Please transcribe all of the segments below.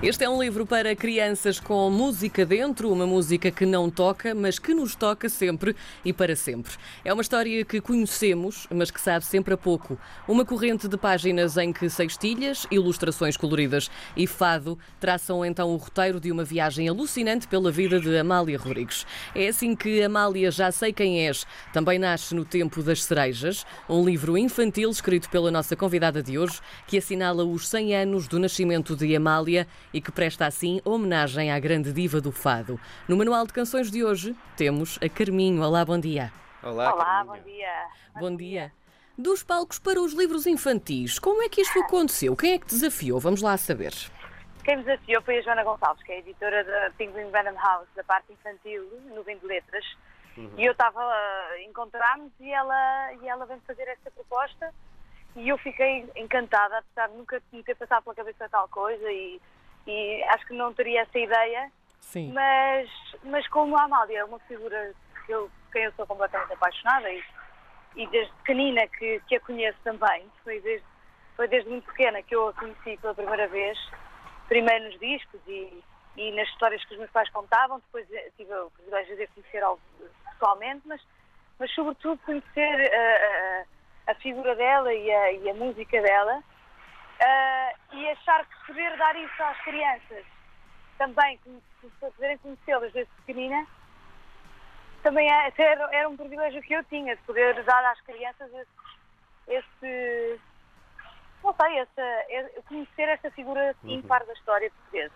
Este é um livro para crianças com música dentro, uma música que não toca, mas que nos toca sempre e para sempre. É uma história que conhecemos, mas que sabe sempre a pouco. Uma corrente de páginas em que sextilhas, ilustrações coloridas e fado traçam então o roteiro de uma viagem alucinante pela vida de Amália Rodrigues. É assim que Amália Já Sei Quem És também nasce no Tempo das Cerejas, um livro infantil escrito pela nossa convidada de hoje, que assinala os 100 anos do nascimento de Amália e que presta assim homenagem à grande diva do fado. No manual de canções de hoje temos a Carminho. Olá, bom dia. Olá, Olá, bom dia. Bom dia. Dos palcos para os livros infantis, como é que isto aconteceu? Quem é que desafiou? Vamos lá saber. Quem me desafiou foi a Joana Gonçalves, que é a editora da Penguin Random House, da parte infantil, no Vem de Letras. E eu estava, a encontrarmos e ela, e ela veio fazer esta proposta e eu fiquei encantada, apesar de nunca me ter passado pela cabeça tal coisa e, e acho que não teria essa ideia. Sim. Mas, mas como a Amália é uma figura que eu, quem eu sou completamente apaixonada e, e desde pequenina que, que a conheço também, foi desde, foi desde muito pequena que eu a conheci pela primeira vez, primeiro nos discos e, e nas histórias que os meus pais contavam, depois eh, tive o privilégio de a conhecer pessoalmente, mas, mas sobretudo conhecer eh, a, a figura dela e a, e a música dela eh, e achar que poder dar isso às crianças também poderem conhecê-las desde pequenina, também é- era, era um privilégio que eu tinha, de poder dar às crianças esse, esse não sei, essa, é- conhecer esta figura ímpar da história portuguesa.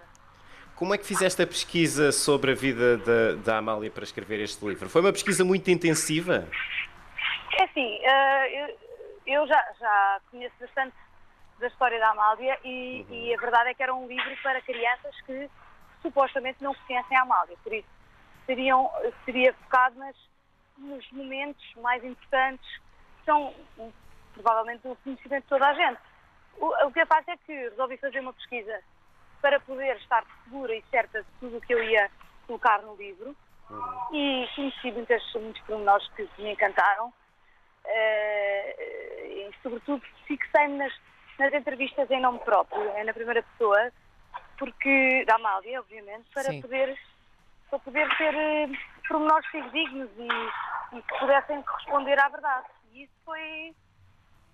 Como é que fizeste a pesquisa sobre a vida da, da Amália para escrever este livro? Foi uma pesquisa muito intensiva? É assim, eh, eu, eu já, já conheço bastante da história da Amália e, e a verdade é que era um livro para crianças que supostamente não conhecem a Amália, por isso seriam, seria focado nas, nos momentos mais importantes que são hum, provavelmente o conhecimento de toda a gente. O, o que eu faço é que resolvi fazer uma pesquisa para poder estar segura e certa de tudo o que eu ia colocar no livro. E conheci muitas, muitos pormenores que me encantaram eh, e sobretudo fixei-me nas, nas entrevistas em nome próprio, é na primeira pessoa, porque da Amália, obviamente, para Sim. poder para poder ter eh, pormenores dignos e, e que pudessem corresponder à verdade. E isso foi,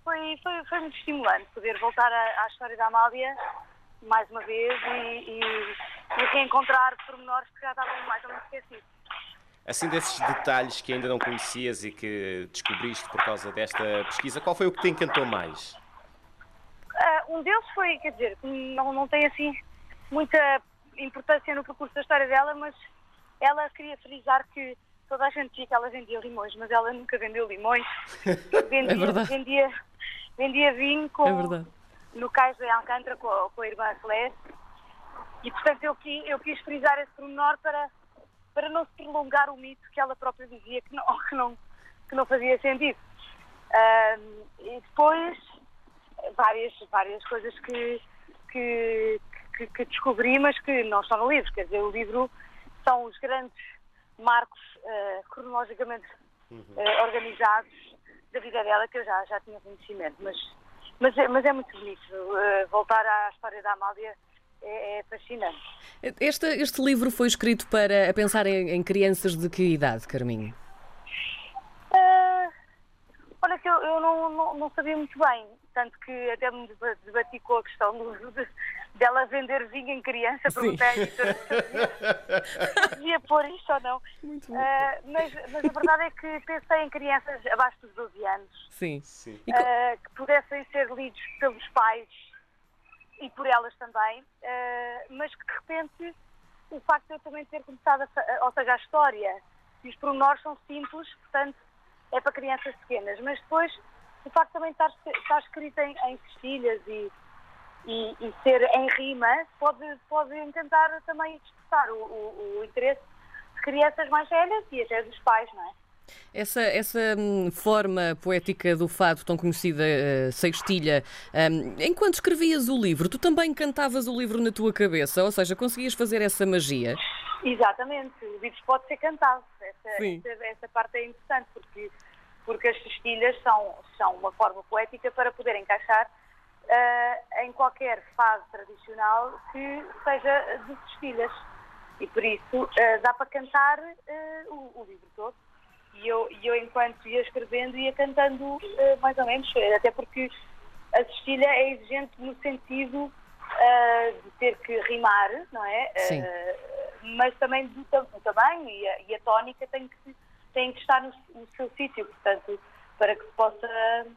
foi, foi, foi muito estimulante, poder voltar à, à história da Amália mais uma vez e, e, e reencontrar pormenores que já estavam mais ou menos esquecidos. Assim, desses detalhes que ainda não conhecias e que descobriste por causa desta pesquisa, qual foi o que te encantou mais? Um deles foi, quer dizer, não, não tem assim muita importância no percurso da história dela, mas ela queria frisar que toda a gente dizia que ela vendia limões, mas ela nunca vendeu limões. Vendia, É verdade. vendia, vendia vinho com, É no cais de Alcântara com, a- com a irmã Celeste. E, portanto, eu quis, eu quis frisar esse pormenor para, para não se prolongar o mito que ela própria dizia que não, que não, que não fazia sentido. E depois, várias, várias coisas que, que, que, que descobri, mas que não estão no livro. Quer dizer, o livro são os grandes marcos eh, cronologicamente eh, organizados da vida dela que eu já, já tinha conhecimento. Mas, mas, é, mas é muito bonito. eh, voltar à história da Amália é, é fascinante. Este, este livro foi escrito para a pensar em, em crianças de que idade, Carminho? Olha que eu, eu não, não, não sabia muito bem, tanto que até me deba- debati com a questão do- de, dela vender vinho em criança, perguntei à editora se devia pôr isto ou não. Ah, mas, mas a verdade é que pensei em crianças abaixo dos 12 anos, Sim. Sim. Ah, que pudessem ser lidos pelos pais e por elas também, ah, mas que de repente o facto de eu também ter começado, a, ou seja, a história e os pormenores são simples, portanto é para crianças pequenas, mas depois o facto de também estar, estar escrito em, em cestilhas e, e, e ser em rima pode, pode tentar também despertar o, o- o interesse de crianças mais velhas e até dos pais, não é? Essa, essa hum, forma poética do fado tão conhecida, eh, sextilha, hum, enquanto escrevias o livro, tu também cantavas o livro na tua cabeça? Ou seja, conseguias fazer essa magia? Exatamente, o livro pode ser cantado. Essa, essa, essa parte é interessante porque, porque as cestilhas são, são uma forma poética para poder encaixar uh, em qualquer fase tradicional que seja de cestilhas. E por isso uh, dá para cantar uh, o, o, livro todo. E eu, eu, enquanto ia escrevendo, ia cantando mais ou menos, até porque a cestilha é exigente no sentido de ter que rimar, não é? Mas também do, do tamanho e a, e a tónica tem que, tem que estar no, no seu sítio, portanto, para que se possa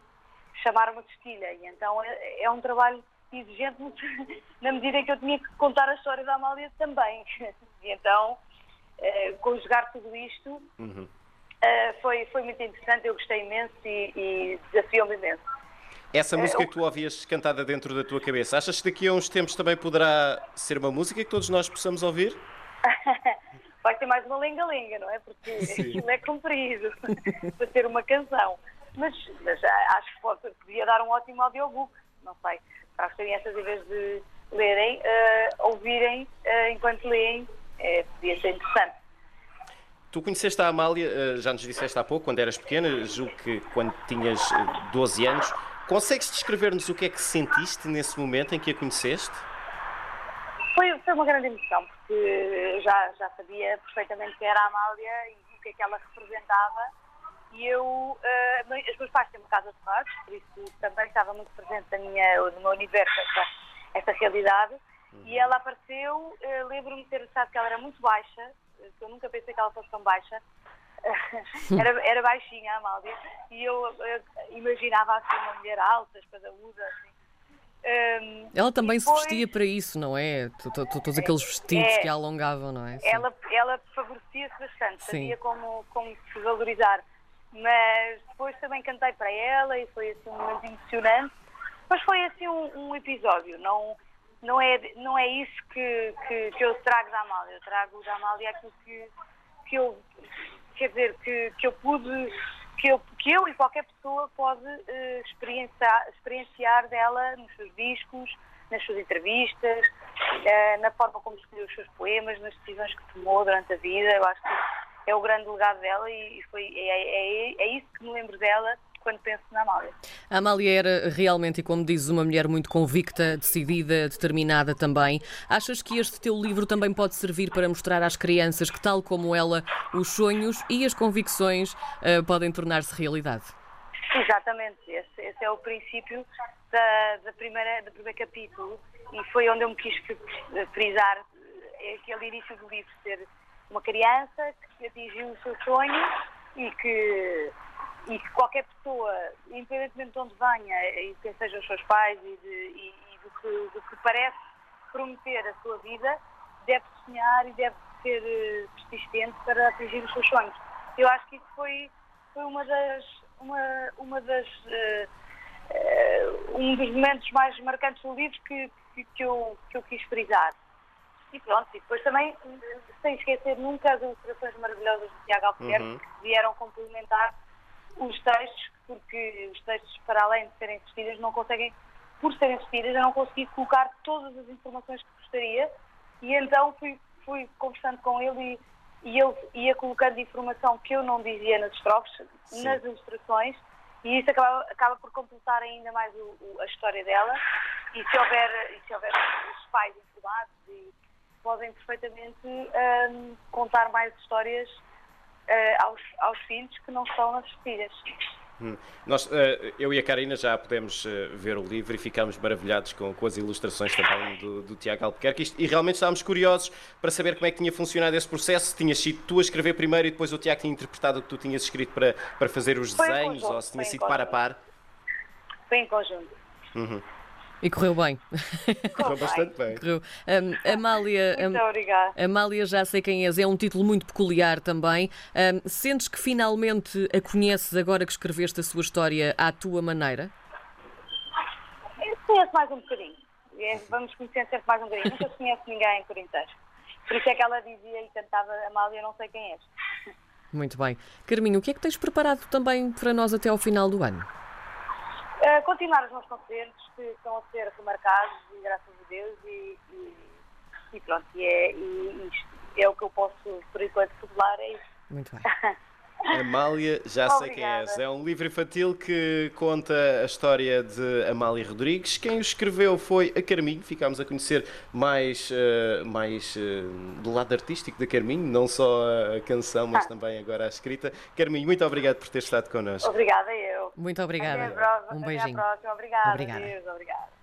chamar uma cestilha. E então é, é um trabalho exigente na medida em que eu tinha que contar a história da Amália também. E então, eh, conjugar tudo isto uhum. eh, foi, foi muito interessante, eu gostei imenso e, e desafiou-me imenso. Essa música que tu ouvias cantada dentro da tua cabeça, achas que daqui a uns tempos também poderá ser uma música que todos nós possamos ouvir? Mais uma lenga-lenga, não é? Porque aquilo é comprido para ser uma canção. Mas, mas acho que pode, podia dar um ótimo audiobook, não sei, para as crianças, em vez de lerem, uh, ouvirem uh, enquanto leem, é, podia ser interessante. Tu conheceste a Amália, uh, já nos disseste há pouco, quando eras pequena, julgo que quando tinhas 12 anos. Consegues descrever-nos o que é que sentiste nesse momento em que a conheceste? Foi, uma grande emoção, porque já, já sabia perfeitamente quem era a Amália e o que é que ela representava e eu, uh, os meus pais têm uma casa de rádios, por isso também estava muito presente na minha, no meu universo esta, esta realidade. Uhum. E ela apareceu, uh, lembro-me de ter achado que ela era muito baixa, que eu nunca pensei que ela fosse tão baixa. era, era baixinha a Amália, e eu uh, imaginava assim uma mulher alta, espadaúda, assim. Um, ela também depois, se vestia para isso, não é? Todos aqueles vestidos é, que a alongavam, não é? Ela, ela favorecia-se bastante, sabia como, como se valorizar mas depois também cantei para ela e foi assim um momento emocionante. Mas foi assim um, um episódio, não, não, é, não é isso que, que, que, eu trago da Amália. Eu trago da Amália aquilo que, que eu, quer dizer, que, que eu pude, que eu, que eu e qualquer pessoa pode uh, experienciar, experienciar dela nos seus discos, nas suas entrevistas, uh, na forma como escolheu os seus poemas, nas decisões que tomou durante a vida. Eu acho que é o grande legado dela e foi, é, é, é isso que me lembro dela quando penso na Amália. A Amália era realmente, e como dizes, uma mulher muito convicta, decidida, determinada também. Achas que este teu livro também pode servir para mostrar às crianças que, tal como ela, os sonhos e as convicções uh, podem tornar-se realidade? Exatamente, esse, esse, é o princípio da, da primeira, do primeiro capítulo e foi onde eu me quis frisar eh, aquele início do livro, ser uma criança que atingiu o seu sonho e que, e que qualquer pessoa, independentemente de onde venha e quem sejam os seus pais e, de, e, e do, que, do que parece prometer a sua vida, deve sonhar e deve ser eh, persistente para atingir os seus sonhos. Eu acho que isso foi, foi uma das, uma, uma das uh, uh, um dos momentos mais marcantes do livro que, que, que, eu, que eu quis frisar. E pronto, e depois também, sem esquecer nunca as ilustrações maravilhosas de Tiago Albuquerque, uhum. que vieram complementar os textos, porque os textos, para além de serem vestidas, não conseguem, por serem vestidas, eu não consegui colocar todas as informações que gostaria, e então fui, fui conversando com ele e, e ele ia colocando informação que eu não dizia nas estrofes, Sim. nas ilustrações, e isso acaba, acaba por completar ainda mais o, o, a história dela. E se houver, e se houver os pais informados e podem perfeitamente um, contar mais histórias uh, aos, aos filhos que não estão nas filhas. Hum. Nós, uh, eu e a Karina já pudemos uh, ver o livro e ficámos maravilhados com, com as ilustrações também do, do Tiago Albuquerque e realmente estávamos curiosos para saber como é que tinha funcionado esse processo. Tinhas sido tu a escrever primeiro e depois o Tiago tinha interpretado o que tu tinhas escrito para, para fazer os desenhos conjunto, ou se tinha sido par a par? Foi em conjunto. Uhum. E correu bem. Correu bastante bem. Correu. Um, Amália, Muito obrigada. Amália, já sei quem és, é um título muito peculiar também. Um, sentes que finalmente a conheces agora que escreveste a sua história à tua maneira? Eu conheço mais um bocadinho. É, vamos conhecer sempre mais um bocadinho. Nunca conheço ninguém por inteiro. Por isso é que ela dizia e cantava Amália, não sei quem és. Muito bem. Carminho, o que é que tens preparado também para nós até ao final do ano? Uh, continuar os meus concertos que estão a ser remarcados, e graças a Deus, e, e, e pronto, e é, e, é o que eu posso, por enquanto, revelar, é isso. Muito bem. Amália, já sei quem Obrigada. és. É um livro infantil que conta a história de Amália Rodrigues. Quem o escreveu foi a Carminho. Ficámos a conhecer mais, eh, mais eh, do lado artístico da Carminho, não só a canção, mas Ah. também agora a escrita. Carminho, muito obrigado por ter estado connosco. Obrigada eu. Muito obrigada. Até a próxima. Um Até beijinho. à próxima. Obrigada. Obrigada. Deus, obrigada.